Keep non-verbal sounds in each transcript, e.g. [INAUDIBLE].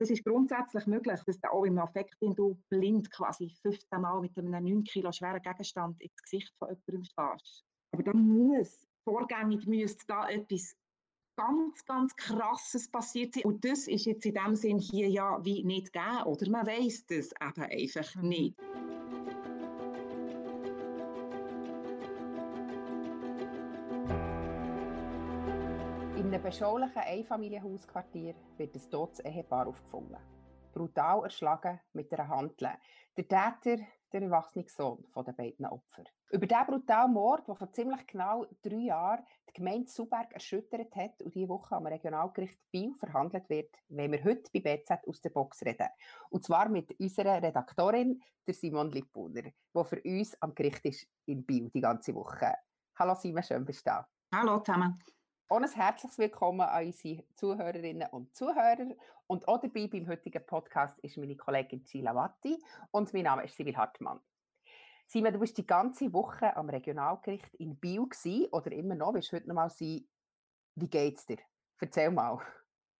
Das ist grundsätzlich möglich, dass du auch im Affekt, du blind quasi 15 Mal mit einem 9 Kilo schweren Gegenstand ins Gesicht von jemandem stehst. Aber da muss, vorgängig müsste da etwas ganz, ganz Krasses passiert sein. Und das ist jetzt in dem Sinn hier ja wie nicht gegeben. Oder man weiß das eben einfach nicht. In einem beschaulichen Einfamilienhausquartier wird ein totes Ehepaar aufgefunden. Brutal erschlagen mit einer Handel. Der Täter, der erwachsene Sohn der beiden Opfer. Über diesen brutalen Mord, der vor ziemlich genau drei Jahren die Gemeinde Suberg erschüttert hat und diese Woche am Regionalgericht Biel verhandelt wird, wollen wir heute bei BZ aus der Box reden. Und zwar mit unserer Redaktorin, der Simon Lippuner, die für uns am Gericht ist in Biel die ganze Woche. Hallo Simon, schön bist du da. Hallo zusammen. Und ein herzliches Willkommen an unsere Zuhörerinnen und Zuhörer. Und auch dabei beim heutigen Podcast ist meine Kollegin Gila Watti und mein Name ist Sibyl Hartmann. Simon, du bist die ganze Woche am Regionalgericht in Biel gewesen, oder immer noch, willst du heute noch mal sein, wie geht's dir? Erzähl mal.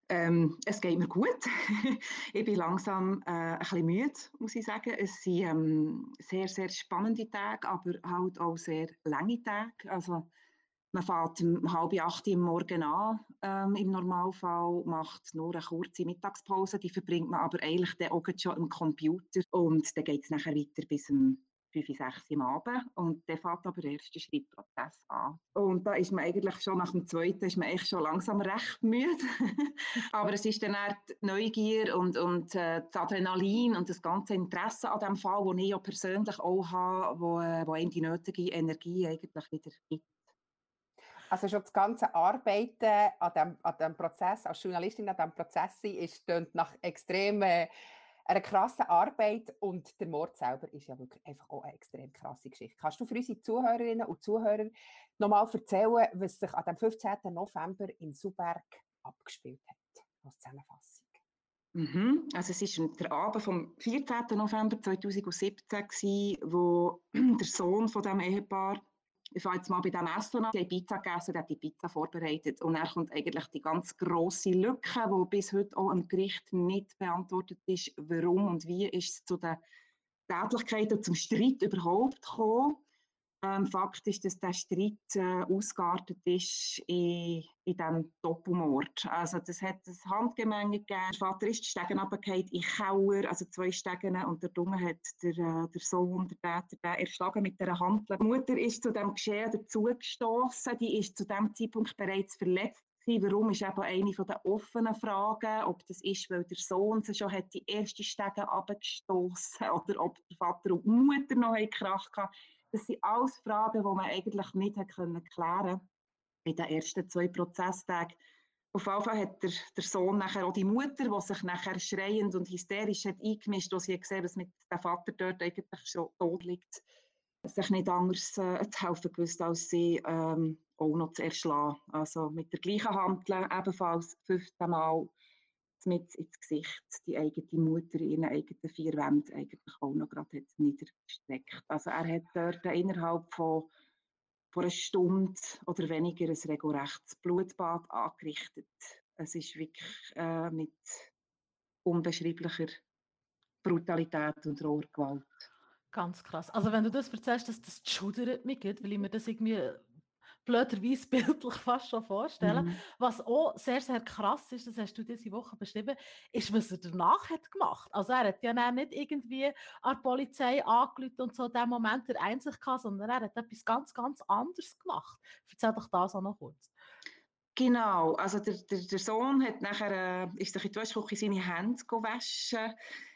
Ähm, es geht mir gut. [LAUGHS] ich bin langsam äh, ein bisschen müde, muss ich sagen. Es sind ähm, sehr, sehr spannende Tage, aber halt auch sehr lange Tage. Also, man fährt um halb acht Uhr Morgen an, ähm, im Normalfall, macht nur eine kurze Mittagspause, die verbringt man aber eigentlich dann auch schon am Computer und dann geht es nachher weiter bis um 5, 6 am Abend und dann fängt aber der erste Schrittprozess an. Und da ist man eigentlich schon nach dem zweiten ist man eigentlich schon langsam recht müde. [LAUGHS] aber es ist dann auch die Neugier und, und äh, das Adrenalin und das ganze Interesse an dem Fall, das ich ja persönlich auch habe, wo, äh, wo einem die nötige Energie eigentlich wieder gibt. Also schon das ganze Arbeiten an dem, an dem Prozess, als Journalistin an diesem Prozess ist nach extrem äh, einer krassen Arbeit und der Mord selber ist ja wirklich einfach auch eine extrem krasse Geschichte. Kannst du für unsere Zuhörerinnen und Zuhörer nochmal erzählen, was sich an dem 15. November in Suberg abgespielt hat, als Zusammenfassung? Mhm. Also es war der Abend vom 14. November 2017, gewesen, wo [CLEARS THROAT] der Sohn von dem Ehepaar ich fange jetzt mal bei dem Essen an. Haben Pizza gegessen, der hat die Pizza vorbereitet. Und dann kommt eigentlich die ganz grosse Lücke, die bis heute auch am Gericht nicht beantwortet ist. Warum und wie ist es zu den Tätlichkeiten, zum Streit überhaupt gekommen? Ähm, Fakt ist, dass der Streit äh, ausgeartet ist in, in diesem Doppelmord. Also das hat ein Handgemenge gegeben. Der Vater ist die Stegen runtergefallen in Kauer, also zwei Stegen, und der Dunge hat der, äh, der Sohn, der Täter, den erschlagen mit der Hand. Die Mutter ist zu dem Geschehen dazugestoßen. Die ist zu dem Zeitpunkt bereits verletzt Warum ist eben eine der offenen Fragen, ob das ist, weil der Sohn schon die erste Stege abgestoßen oder ob der Vater und die Mutter noch Krach hatten. Das sind alles Fragen, die man eigentlich nicht klären konnte in den ersten zwei Prozesstagen. Auf jeden Fall hat der, der Sohn nachher auch die Mutter, die sich nachher schreiend und hysterisch hat eingemischt, als sie gesehen dass mit dem Vater dort eigentlich schon tot liegt, sich nicht anders äh, zu helfen gewusst, als sie ähm, auch noch zu erschlagen. Also mit der gleichen Handel ebenfalls 15 Mal mit ins Gesicht die eigene Mutter in ihren eigenen vier Wänden eigentlich auch noch gerade niedergestreckt. Also er hat dort innerhalb von, von einer Stunde oder weniger ein regelrechtes Blutbad angerichtet. Es ist wirklich äh, mit unbeschreiblicher Brutalität und roher Gewalt. Ganz krass. Also wenn du das erzählst, dass das schudert mich, weil ich mir das irgendwie blöderweise [LAUGHS] bildlich fast schon vorstellen. Mhm. Was auch sehr, sehr krass ist, das hast du diese Woche beschrieben, ist, was er danach hat gemacht. Also er hat ja nicht irgendwie an die Polizei angelüht und so in dem Moment der Einsicht gehabt, sondern er hat etwas ganz, ganz anderes gemacht. Erzähl doch das auch noch kurz. Genau, also der, der, der Sohn hat nachher, äh, ist sich in die Waschküche seine Hände waschen,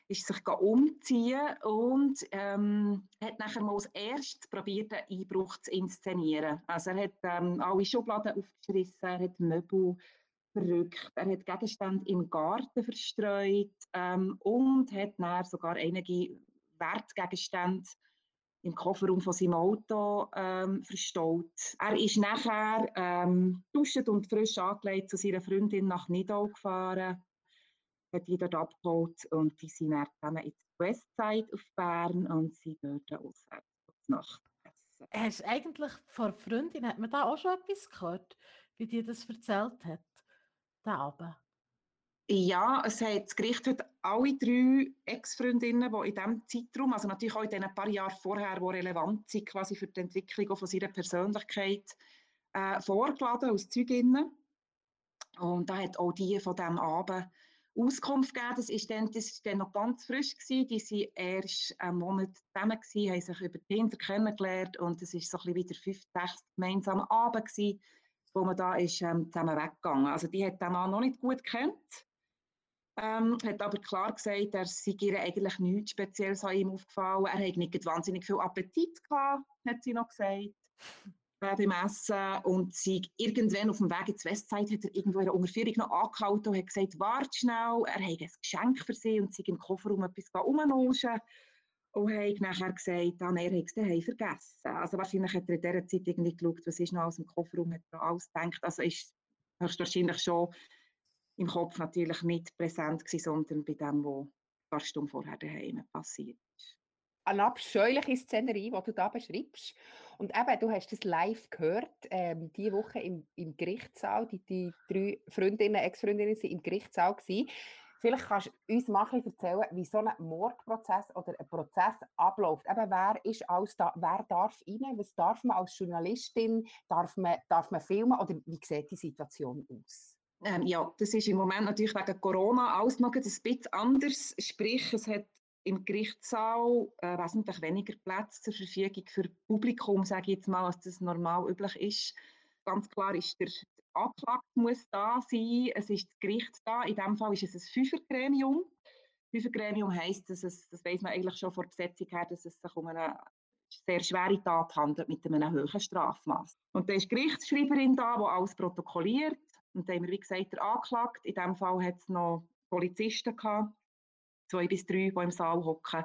ist sich umziehen und ähm, hat nachher mal als erstes probiert, einen Einbruch zu inszenieren. Also er hat ähm, alle Schubladen aufgerissen, er hat Möbel verrückt, er hat Gegenstände im Garten verstreut ähm, und hat dann sogar einige Wertgegenstände im Kofferraum von seinem Auto ähm, verstaut. Er ist nachher ähm, duschend und frisch angelegt zu seiner Freundin nach Nidau gefahren, hat dort abgeholt und die sind dann in die Westside auf Bern und sie dort auswärts Nacht essen. Hast eigentlich von Freundin, hat man da auch schon etwas gehört, wie die das erzählt hat, der Abend? Ja, es hat, das Gericht hat alle drei Ex-Freundinnen, die in diesem Zeitraum, also natürlich auch in den paar Jahren vorher, die relevant sind quasi für die Entwicklung von ihrer Persönlichkeit, äh, vorgeladen als Zeuginnen. Und da hat auch die von diesem Abend Auskunft gegeben. Das ist dann, das ist dann noch ganz frisch gewesen. Die waren erst einen Monat zusammen gewesen, haben sich über Tinder kennengelernt und es ist so ein bisschen wie der fünfte, sechste gemeinsame Abend gewesen, wo man da ist ähm, zusammen weggegangen. Also die hat den Mann noch nicht gut kennt. Ähm, hat aber klar gesagt, er sei ihr eigentlich nichts Spezielles an ihm aufgefallen. Er hätte nicht wahnsinnig viel Appetit gehabt, hat sie noch gesagt beim Essen und sie irgendwann auf dem Weg ins Westside hat er irgendwo in einer Unterführung noch angehalten und hat gesagt, warte schnell, er habe ein Geschenk für sie und sie im Kofferraum etwas rumnuschen und hat nachher gesagt, ah, er habe es daheim vergessen. Also wahrscheinlich hat er in dieser Zeit irgendwie geschaut, was ist noch aus dem Kofferraum, hat er alles gedacht. Also ist höchstwahrscheinlich schon im Kopf natürlich nicht präsent gewesen, sondern bei dem, was ein paar vorher daheim passiert ist eine abscheuliche Szenerie, die du da beschreibst. Und eben, du hast es live gehört, ähm, diese Woche im, im Gerichtssaal. Die, die drei Freundinnen, Ex-Freundinnen waren im Gerichtssaal. Gewesen. Vielleicht kannst du uns mal erzählen, wie so ein Mordprozess oder ein Prozess abläuft. Eben, wer ist alles da, wer darf rein? Was darf man als Journalistin? Darf man, darf man filmen? Oder wie sieht die Situation aus? Ähm, ja, das ist im Moment natürlich wegen Corona alles noch ein bisschen anders. Sprich, es hat im Gerichtssaal äh, wesentlich weniger Plätze zur Verfügung für Publikum, sage ich jetzt mal, als das normal üblich ist. Ganz klar ist der Anklagte muss da sein, es ist das Gericht da. In diesem Fall ist es ein Fünfergremium. Fünfergremium heisst, dass es, das weiß man eigentlich schon vor der Besetzung her, dass es sich um eine sehr schwere Tat handelt mit einem hohen Strafmaß. Und da ist die Gerichtsschreiberin da, die alles protokolliert. Und da haben wir, wie gesagt, der Anklagte. In diesem Fall hat es noch Polizisten gehabt, zwei bis drei, die im Saal hocken.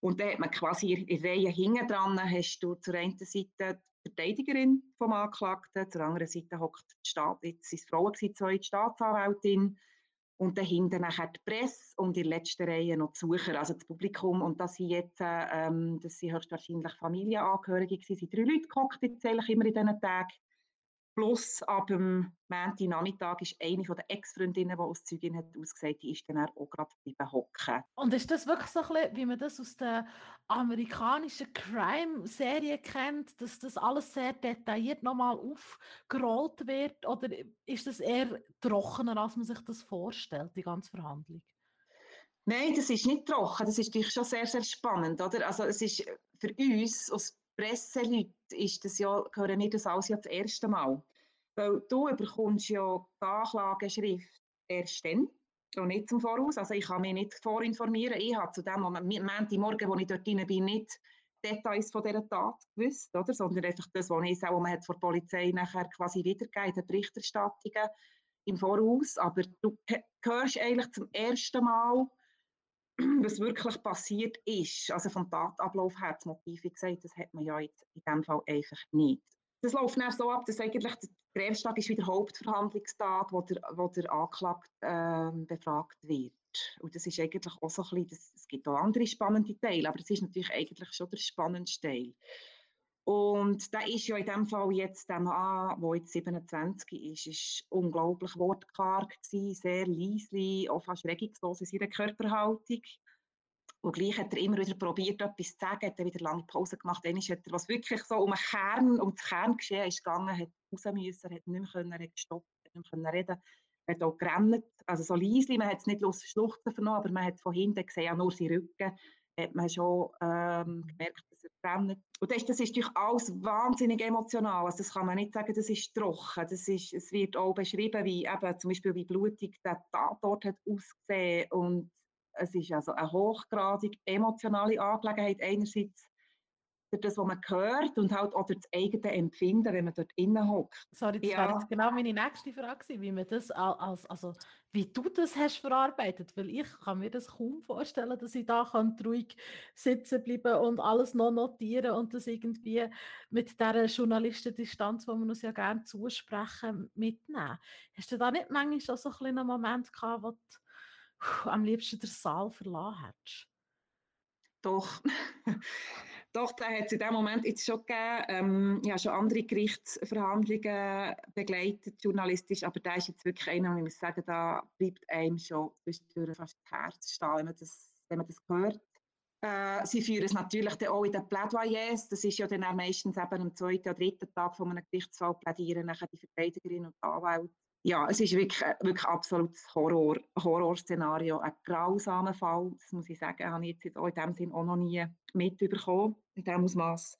Und dann hat man quasi in Reihe hinten dran, hast du zur einen Seite die Verteidigerin vom Anklagten, zur anderen Seite hockt die Staat, jetzt es Frauen gewesen, die Staatsanwältin, und dann hinten nachher die Presse und in der letzten Reihe noch die Sucher, also das Publikum. Und das sind jetzt, ähm, das sind höchstwahrscheinlich Familienangehörige gewesen, sind drei Leute gehockt jetzt eigentlich immer in diesen Tagen. Plus ab dem Nachmittag ist eine von der Ex-Freundinnen, die als Zeugin hat ausgesagt, die ist dann auch gerade bleiben hocken. Und ist das wirklich so ein bisschen, wie man das aus der amerikanischen Crime-Serie kennt, dass das alles sehr detailliert nochmal aufgerollt wird? Oder ist das eher trockener, als man sich das vorstellt, die ganze Verhandlung? Nein, das ist nicht trocken. Das ist natürlich schon sehr, sehr spannend. Oder? Also es ist für uns als Presseleute ist das ja, hören wir das alles ja das erste Mal. Weil du bekommst ja die Anklageschrift erst dann, und nicht zum Voraus. Also ich kann mich nicht vorinformieren. Ich habe zu dem Moment, Morgen, wo ich dort drin bin, nicht Details von dieser Tat gewusst, oder? sondern einfach das, was ich auch, man hat vor der Polizei nachher quasi wiedergegeben, die Berichterstattungen im Voraus. Aber du hörst eigentlich zum ersten Mal, [CLEARS THROAT] was wirklich passiert ist, also vom Tatablauf her, das Motiv, wie gesagt, das hat man ja jetzt in dem Fall einfach nicht. Das läuft dann so ab, dass eigentlich der Grenztag ist wieder Hauptverhandlungstag, wo der, wo der Anklagte äh, befragt wird. Und das ist eigentlich auch so ein bisschen, das, es gibt auch andere spannende Teile, aber es ist natürlich eigentlich schon der spannendste Teil. Und da ist ja in dem Fall jetzt der Mann, der jetzt 27 ist, ist unglaublich wortkarg gewesen, sehr leislich, auch fast regungslos in seiner Körperhaltung. Und gleich hat er immer wieder probiert, etwas zu sagen, hat er wieder lange Pause gemacht. Dann hat er, was wirklich so um den Kern, um das Kerngeschehen ist gegangen, hat raus müssen, hat nicht mehr können, hat gestoppt, hat nicht mehr reden er hat auch gerannt, also so leislich, man hat es nicht los Schluchten vernommen, aber man hat von hinten gesehen, nur seinen Rücken, hat man schon ähm, gemerkt, dass er brennt. Und das, das ist natürlich alles wahnsinnig emotional. Also das kann man nicht sagen, das ist trocken. Das ist, es wird auch beschrieben, wie eben zum Beispiel wie blutig der Tatort hat ausgesehen. Und es ist also eine hochgradig emotionale Angelegenheit. Einerseits durch das, was man hört und halt auch durch das eigene Empfinden, wenn man dort innen hockt. Sorry, das ja. wäre genau meine nächste Frage wie man das als, also wie du das hast verarbeitet, weil ich kann mir das kaum vorstellen, dass ich da kann ruhig sitzen bleiben und alles noch notieren und das irgendwie mit der Journalistendistanz, wo wir uns ja gerne zusprechen, mitnehmen. Hast du da nicht manchmal auch so ein einen Moment gehabt, wo du am liebsten den Saal verlassen hättest? Doch. [LAUGHS] Doch, da hat es in dem Moment jetzt schon gegeben. Ähm, ich habe schon andere Gerichtsverhandlungen begleitet, journalistisch, aber da ist jetzt wirklich einer, ich muss sagen, da bleibt einem schon fast das Herz stehen, wenn man das, wenn man das hört. Äh, sie führen es natürlich dann auch in den Plädoyers. Das ist ja dann meistens eben am zweiten oder dritten Tag von einem Gerichtsfall plädieren nachher die Verteidigerin und Anwälte. Ja, es ist wirklich, äh, wirklich absolutes Horror, Horrorszenario, ein grausamer Fall, das muss ich sagen, habe ich jetzt in dem Sinn auch noch nie mitbekommen, in diesem Ausmaß.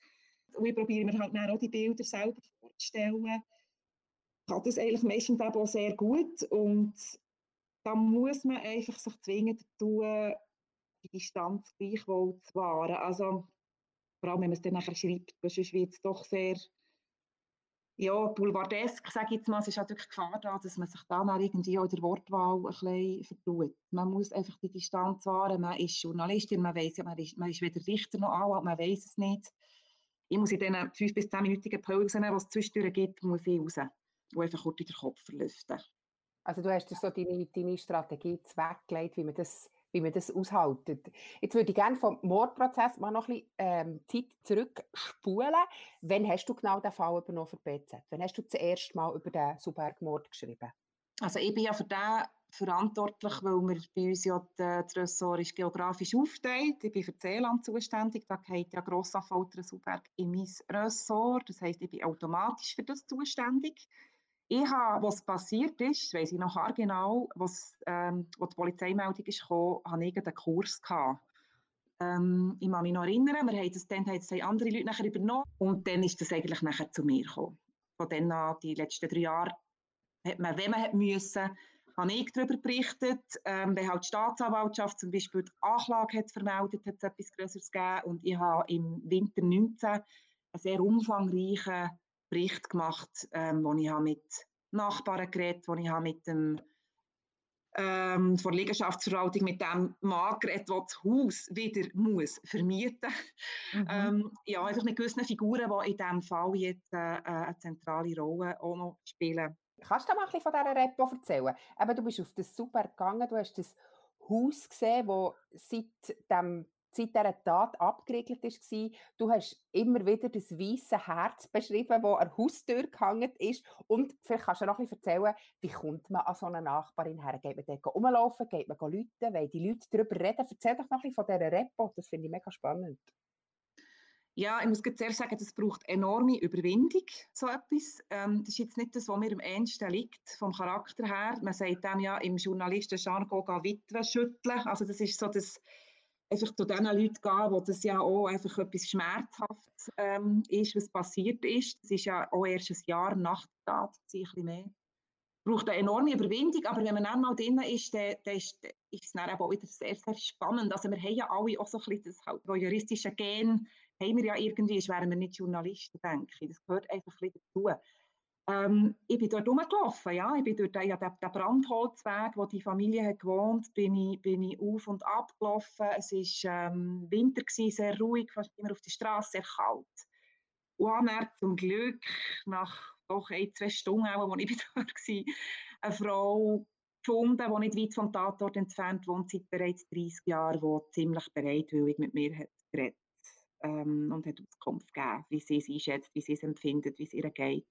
Und ich probiere mir halt auch die Bilder selber vorzustellen. Ich kann das eigentlich meistens auch sehr gut und da muss man einfach sich zwingend tun, die Distanz gleichwohl zu wahren. Also, vor allem, wenn man es dann nachher schreibt, sonst wird es doch sehr ja, boulevardesk, sage ich jetzt mal, es ist halt wirklich Gefahr da, dass man sich dann irgendwie auch in der Wortwahl ein bisschen vertut. Man muss einfach die Distanz wahren, man ist Journalistin, man weiß ja, man ist, man ist weder Richter noch Anwalt, man weiß es nicht. Ich muss in diesen fünf bis zehn minütigen Pausen, die es zwischendurch gibt, muss ich raus und einfach kurz den Kopf verlüften. Also du hast so deine, deine Strategie weggelegt, wie man das wie man das aushaltet. Jetzt würde ich gerne vom Mordprozess mal noch ein bisschen ähm, Zeit zurückspulen. Wann hast du genau den Fall übernommen für BZ? Wann hast du das erste Mal über den Suberg-Mord geschrieben? Also ich bin ja für den verantwortlich, weil wir bei uns ja das Ressort ist geografisch aufteilt. Ich bin für Seeland zuständig, da geht ja Grossanfolter Suberg in mein Ressort. Das heisst, ich bin automatisch für das zuständig. Ich habe, was passiert ist, weiß ich noch genau, was, ähm, wo die Polizeimeldung ist gekommen, habe ich einen Kurs gehabt. Ähm, ich kann mich noch erinnern, wir haben das, dann haben das andere Leute nachher übernommen und dann ist das eigentlich nachher zu mir gekommen. Von dann an, die letzten drei Jahre, hat man, wenn man hat müssen, habe ich darüber berichtet, ähm, wenn halt die Staatsanwaltschaft zum Beispiel die Anklage hat vermeldet, hat es etwas Größeres gegeben und ich habe im Winter 19 einen sehr umfangreichen Bericht gemacht, ähm, wo ich mit Nachbarn geredet wo ich mit dem ähm, von der Liegenschaftsverwaltung mit dem Mann geredet, der das Haus wieder muss vermieten mhm. ähm, Ja, einfach mit gewissen Figuren, die in diesem Fall jetzt äh, äh, eine zentrale Rolle auch noch spielen. Kannst du mal ein bisschen von dieser Repo erzählen? Eben, du bist auf das Super gegangen, du hast das Haus gesehen, das seit dem seit dieser Tat abgeriegelt war. Du hast immer wieder das weiße Herz beschrieben, das an der Haustür gehangen ist. Und vielleicht kannst du noch bisschen erzählen, wie kommt man an so eine Nachbarin her? Geht man dort rumlaufen, geht man rufen, weil die Leute darüber reden? Erzähl doch noch bisschen von dieser Repo, das finde ich mega spannend. Ja, ich muss zuerst sagen, das braucht enorme Überwindung, so etwas. Ähm, das ist jetzt nicht das, was mir am ehesten liegt, vom Charakter her. Man sagt dann ja im Journalisten-Jargon Witwe schütteln. Also das ist so das einfach zu den Leuten gehen, wo das ja auch einfach etwas schmerzhaft ähm, ist, was passiert ist. Das ist ja auch erst ein Jahr nach der Tat, ein bisschen mehr. Braucht eine enorme Überwindung, aber wenn man dann mal drin ist, dann, dann ist, es dann auch wieder sehr, sehr spannend. Also wir haben ja alle auch so ein bisschen das halt, juristische Gen, haben wir ja irgendwie, wären wir nicht Journalisten, denke ich. Das gehört einfach ein bisschen dazu. Ähm, ich bin dort rumgelaufen, ja. Ich bin durch den, ja, den, Brandholzweg, wo die Familie hat gewohnt, bin bin ich auf und ab gelaufen. Es war ähm, Winter, gewesen, sehr ruhig, fast immer auf der Straße, sehr kalt. Und habe zum Glück nach doch ein, zwei Stunden, auch, als ich [LAUGHS] dort war, eine Frau gefunden, die nicht weit vom Tatort entfernt wohnt, seit bereits 30 Jahren, die ziemlich bereitwillig mit mir hat geredet ähm, und hat Auskunft gegeben, wie sie es einschätzt, wie sie es empfindet, wie es ihr geht.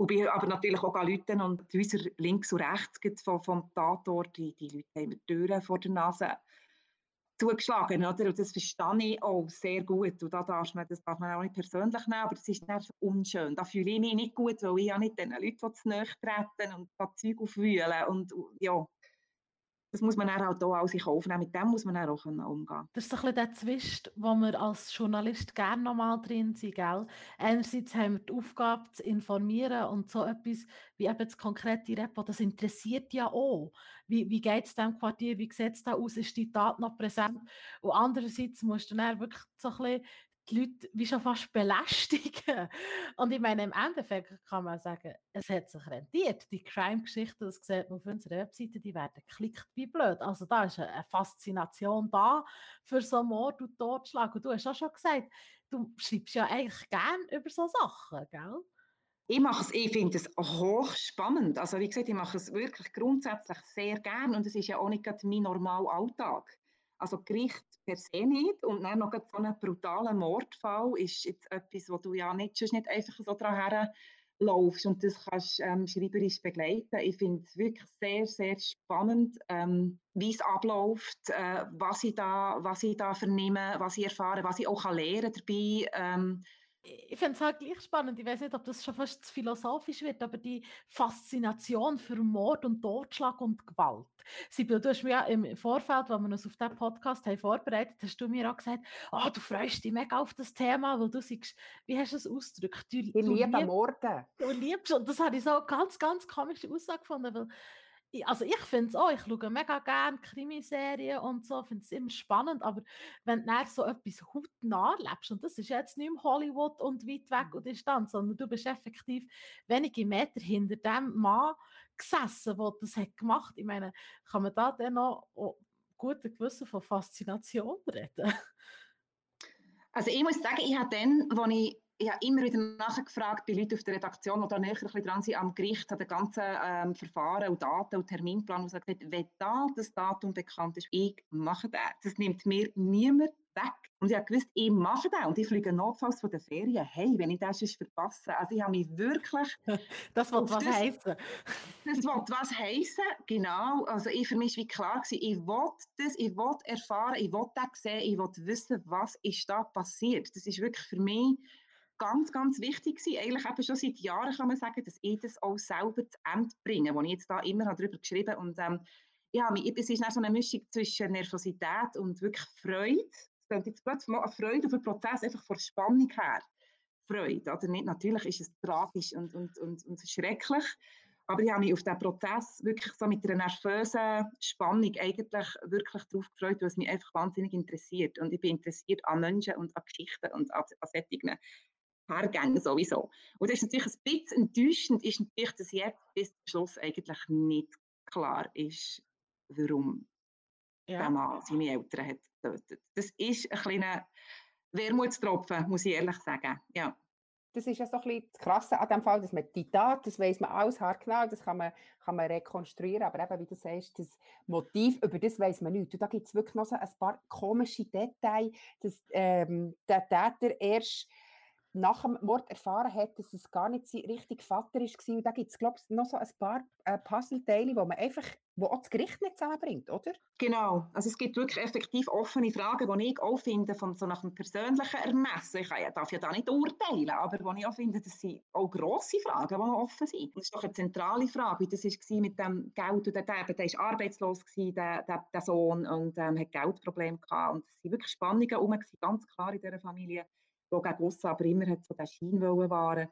Und bin aber natürlich auch Leute und Häuser links und rechts vom, vom Tatort, die, die Leute haben mir Türen vor der Nase zugeschlagen, oder? Und das verstehe ich auch sehr gut. Und da darf man, das darf man auch nicht persönlich nehmen, aber das ist dann unschön. Da fühle ich mich nicht gut, weil ich ja nicht den Leuten zu nahe treten und da Zeug aufwühlen und ja, das muss man halt auch sich aufnehmen. Mit dem muss man auch umgehen Das ist so ein bisschen der Zwist, wo wir als Journalist gerne nochmal drin sind. Gell? Einerseits haben wir die Aufgabe zu informieren und so etwas wie eben das konkrete Repo, das interessiert ja auch. Wie, wie geht es dem Quartier, wie sieht es da aus, ist die Tat noch präsent? Und andererseits musst du dann wirklich so ein bisschen die Leute wie schon fast belästigen. Und ich meine, im Endeffekt kann man sagen, es hat sich rentiert. Die Crime-Geschichten, das sieht man auf unserer Webseite, die werden geklickt wie blöd. Also da ist eine Faszination da für so Mord und Totschlag. Und du hast auch schon gesagt, du schreibst ja eigentlich gern über so Sachen, gell? Ich mache es, ich finde es hochspannend. Also wie gesagt, ich mache es wirklich grundsätzlich sehr gern und es ist ja auch nicht mein normaler Alltag. Also Gericht per se nicht. Und dann noch so ein brutaler Mordfall ist jetzt etwas, wo du ja nicht, nicht einfach so dran laufst und das kannst ähm, schreiberisch begleiten. Ich finde es wirklich sehr, sehr spannend, ähm, wie es abläuft, äh, was, ich da, was ich da vernehme, was ich erfahre, was ich auch kann lernen dabei. Ähm, ich finde es halt gleich spannend. Ich weiß nicht, ob das schon fast zu philosophisch wird, aber die Faszination für Mord und Totschlag und Gewalt. Sibyl, du hast mir ja im Vorfeld, als wir uns auf diesen Podcast haben vorbereitet hast du mir auch gesagt, oh, du freust dich mega auf das Thema, weil du sagst, wie hast du es ausgedrückt? Du, ich liebe lieb, Morden. Du liebst, und das habe ich so ganz, ganz komische Aussage gefunden, weil also ich finde es auch, ich schaue mega gerne Krimiserien und so, finde es immer spannend, aber wenn du so etwas hautnah lebst, und das ist jetzt nicht mehr Hollywood und weit weg und Distanz, sondern du bist effektiv wenige Meter hinter dem Mann gesessen, der das hat gemacht. Ich meine, kann man da dann noch oh, guten Gewissen von Faszination reden? Also ich muss sagen, ich habe dann, als ich ich habe immer wieder nachgefragt bei Leuten auf der Redaktion, die da näher dran sind am Gericht, an den ganzen ähm, Verfahren und Daten und Terminplan, und gesagt, wenn da das Datum bekannt ist, ich mache das. Das nimmt mir niemand weg. Und ich habe gewusst, ich mache das und ich fliege notfalls von der Ferien. Hey, wenn ich das sonst verpasse. Also ich habe mich wirklich... [LAUGHS] Das wird was heißen. Das wird was heißen, genau. Also ich, für mich war klar, gewesen, ich will das, ich will erfahren, ich will das sehen, ich will wissen, was ist da passiert. Das ist wirklich für mich ganz, ganz wichtig gewesen. Eigentlich eben schon seit Jahren kann man sagen, dass ich das auch selber zu Ende bringe, wo ich jetzt da immer darüber geschrieben habe. Und ähm, ja, es ist so eine Mischung zwischen Nervosität und wirklich Freude. Es klingt jetzt plötzlich mal eine Freude auf den Prozess, einfach von Spannung her. Freude, oder nicht? Natürlich ist es tragisch und, und, und, und schrecklich, aber ich habe mich auf diesen Prozess wirklich so mit einer nervösen Spannung eigentlich wirklich darauf gefreut, weil es mich einfach wahnsinnig interessiert. Und ich bin interessiert an Menschen und an Geschichten und an, an Sättigen hergehen sowieso. Und das ist natürlich ein bisschen enttäuschend, ist natürlich, dass jetzt bis zum Schluss eigentlich nicht klar ist, warum ja. der Mann seine Eltern hat getötet. Das ist ein kleiner Wermutstropfen, muss ich ehrlich sagen. Ja. Das ist ja so ein bisschen das Krasse an dem Fall, dass man die Tat, das weiß man alles haargenau, das kann man, kann man rekonstruieren, aber eben, wie du sagst, das Motiv, über das weiß man nicht. Und da gibt es wirklich noch so ein paar komische Details, dass ähm, der Täter erst nach dem Mord erfahren hat, dass es gar nicht sein richtiger Vater war. Und da gibt es, glaube ich, noch so ein paar äh, Puzzleteile, wo man einfach, wo auch das Gericht nicht zusammenbringt, oder? Genau. Also es gibt wirklich effektiv offene Fragen, die ich auch finde, von so nach dem persönlichen Ermessen. Ich darf ja da nicht urteilen, aber wo ich auch finde, das sind auch grosse Fragen, die noch offen sind. Das ist doch eine zentrale Frage, wie das war mit dem Geld. Und der, der, der war arbeitslos, gewesen, der, der, der Sohn, und ähm, hat Geldprobleme gehabt. Und es sind wirklich Spannungen herum, ganz klar in dieser Familie wo gegen aussen aber immer hat so den Schein wahren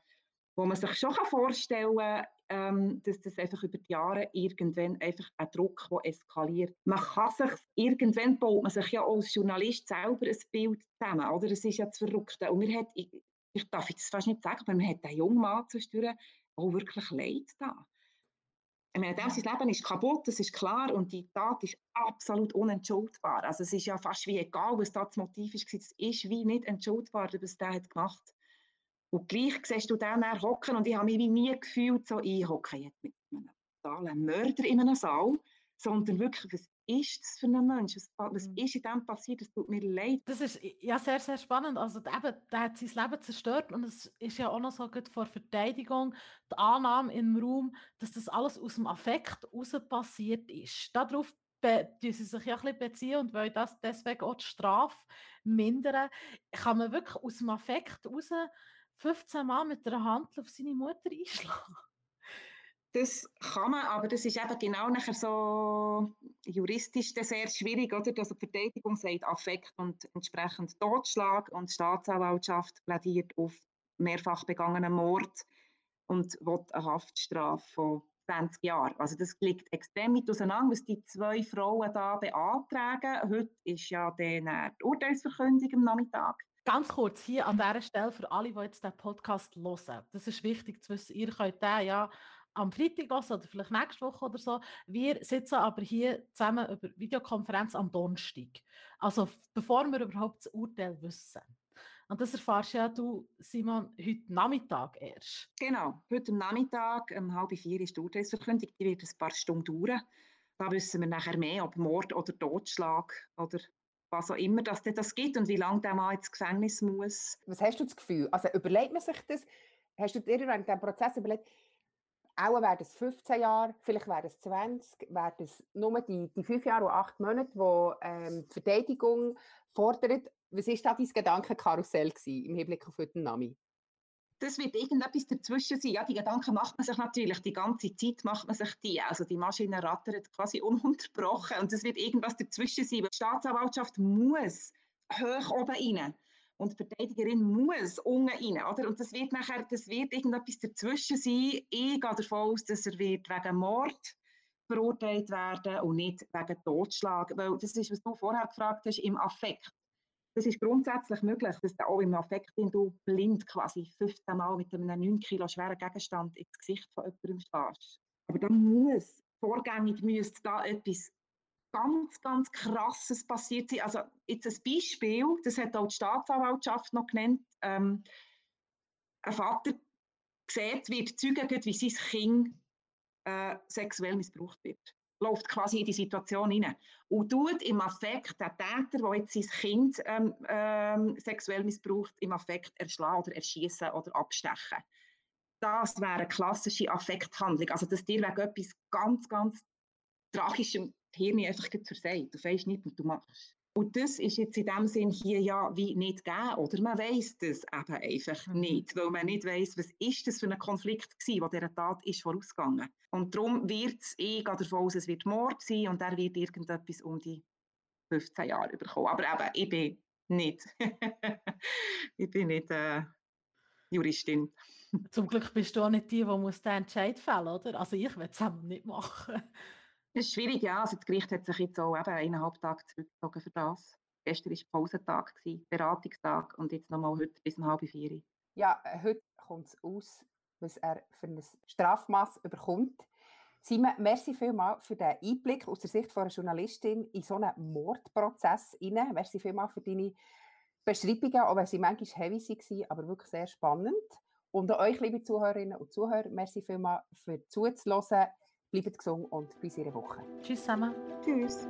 wo man sich schon vorstellen kann, ähm, dass das einfach über die Jahre irgendwann einfach ein Druck, der eskaliert. Man kann sich, irgendwann baut man sich ja als Journalist selber ein Bild zusammen, oder? Es ist ja das Verrückte. Und mir hat, ich, ich darf das fast nicht sagen, aber mir hat der junge Mann zwischendurch auch wirklich leid da. Ich meine, das, sein Leben ist kaputt, das ist klar, und die Tat ist absolut unentschuldbar. Also es ist ja fast wie egal, was da das Motiv ist, es ist wie nicht entschuldbar, was der hat gemacht. Und gleich siehst du den hocken und ich habe mich wie nie gefühlt, so ich hocke jetzt mit einem totalen Mörder in einem Saal, sondern wirklich, was ist das für ein Mensch? Was, mhm. ist in dem passiert? Es tut mir leid. Das ist ja sehr, sehr spannend. Also eben, der hat sein Leben zerstört und es ist ja auch noch so gut vor Verteidigung, die Annahme im Raum, dass das alles aus dem Affekt heraus passiert ist. Darauf be sie sich ja ein bisschen beziehen und weil das deswegen auch die Strafe mindern, kann man wirklich aus dem Affekt heraus 15 Mal mit der Hand auf seine Mutter einschlagen. Das kann man, aber das ist eben genau nachher so juristisch sehr schwierig, oder? Also die Verteidigung sagt Affekt und entsprechend Totschlag und die Staatsanwaltschaft plädiert auf mehrfach begangenen Mord und will eine Haftstrafe von 20 Jahren. Also das liegt extrem mit auseinander, was die zwei Frauen da beantragen. Heute ist ja dann die Urteilsverkündung am Nachmittag. Ganz kurz hier an dieser Stelle für alle, die jetzt den Podcast hören. Das ist wichtig zu wissen. Ihr könnt den ja am Freitag hören oder vielleicht nächste Woche oder so. Wir sitzen aber hier zusammen über Videokonferenz am Donnerstag. Also bevor wir überhaupt das Urteil wissen. Und das erfährst ja du, Simon, heute Nachmittag erst. Genau, heute Nachmittag um halb vier ist die Urteilsverkündung. Die wird ein paar Stunden dauern. Da wissen wir nachher mehr, ob Mord oder Totschlag oder was auch immer dass das gibt und wie lange der Mann ins Gefängnis muss. Was hast du das Gefühl? Also überlegt man sich das? Hast du dir während diesem Prozess überlegt, auch wäre das 15 Jahre, vielleicht wäre es 20, wäre das nur die, die 5 Jahre und 8 Monate, wo ähm, die Verteidigung fordert. Was war da dein Gedankenkarussell im Hinblick auf den Nami? das wird irgendetwas dazwischen sein. Ja, die Gedanken macht man sich natürlich, die ganze Zeit macht man sich die. Also die Maschine rattert quasi [LAUGHS] ununterbrochen und es wird irgendwas dazwischen sein. Die Staatsanwaltschaft muss hoch oben rein und die Verteidigerin muss unten rein. Oder? Und das wird nachher, das wird irgendetwas dazwischen sein. Ich gehe davon aus, dass er wird wegen Mord verurteilt werden und nicht wegen Totschlag. Weil das ist, was du vorher gefragt hast, im Affekt. Das ist grundsätzlich möglich, dass du auch im Affekt, den du blind quasi 15 Mal mit einem 9 Kilo schweren Gegenstand ins Gesicht von jemandem stehst. Aber da muss, vorgängig müsste da etwas ganz, ganz Krasses passiert sein. Also jetzt ein Beispiel, das hat auch die Staatsanwaltschaft noch genannt. Ähm, ein Vater sieht, wird Zeugen, wie sein Kind äh, sexuell missbraucht wird läuft quasi in die Situation hinein und tut im Affekt den Täter, der jetzt sein Kind ähm, ähm, sexuell missbraucht, im Affekt erschlagen oder erschießen oder abstechen. Das wäre eine klassische Affekthandlung. Also, dass dir wegen etwas ganz, ganz Tragischem Hirn einfach versagt. Du weißt nicht, was du machst. Und das ist jetzt in dem Sinn hier ja wie nicht gegeben, oder? Man weiß das eben einfach mhm. nicht, weil man nicht weiß, was ist das für ein Konflikt gewesen, der dieser Tat ist vorausgegangen. Und darum wird es, ich gehe davon aus, es wird Mord sein und er wird irgendetwas um die 15 Jahre bekommen. Aber eben, ich bin nicht, [LAUGHS] ich bin nicht äh, Juristin. Zum Glück bist du auch nicht die, die muss den Entscheid fällen, oder? Also ich will es nicht machen. Das ist schwierig, ja. Also das Gericht hat sich jetzt auch eben eineinhalb Tage zurückgezogen für das. Gestern war Pausentag, Beratungstag und jetzt nochmal heute bis um halb vier. Ja, heute kommt es aus, was er für ein Strafmaß bekommt. Simon, merci vielmals für den Einblick aus der Sicht einer Journalistin in so einen Mordprozess. Rein. Merci vielmals für deine Beschreibungen, auch wenn sie manchmal heavy waren, aber wirklich sehr spannend. Und auch euch, liebe Zuhörerinnen und Zuhörer, merci vielmals für zuzuhören. Bleibt gesund und bis in einer Woche. Tschüss zusammen. Tschüss.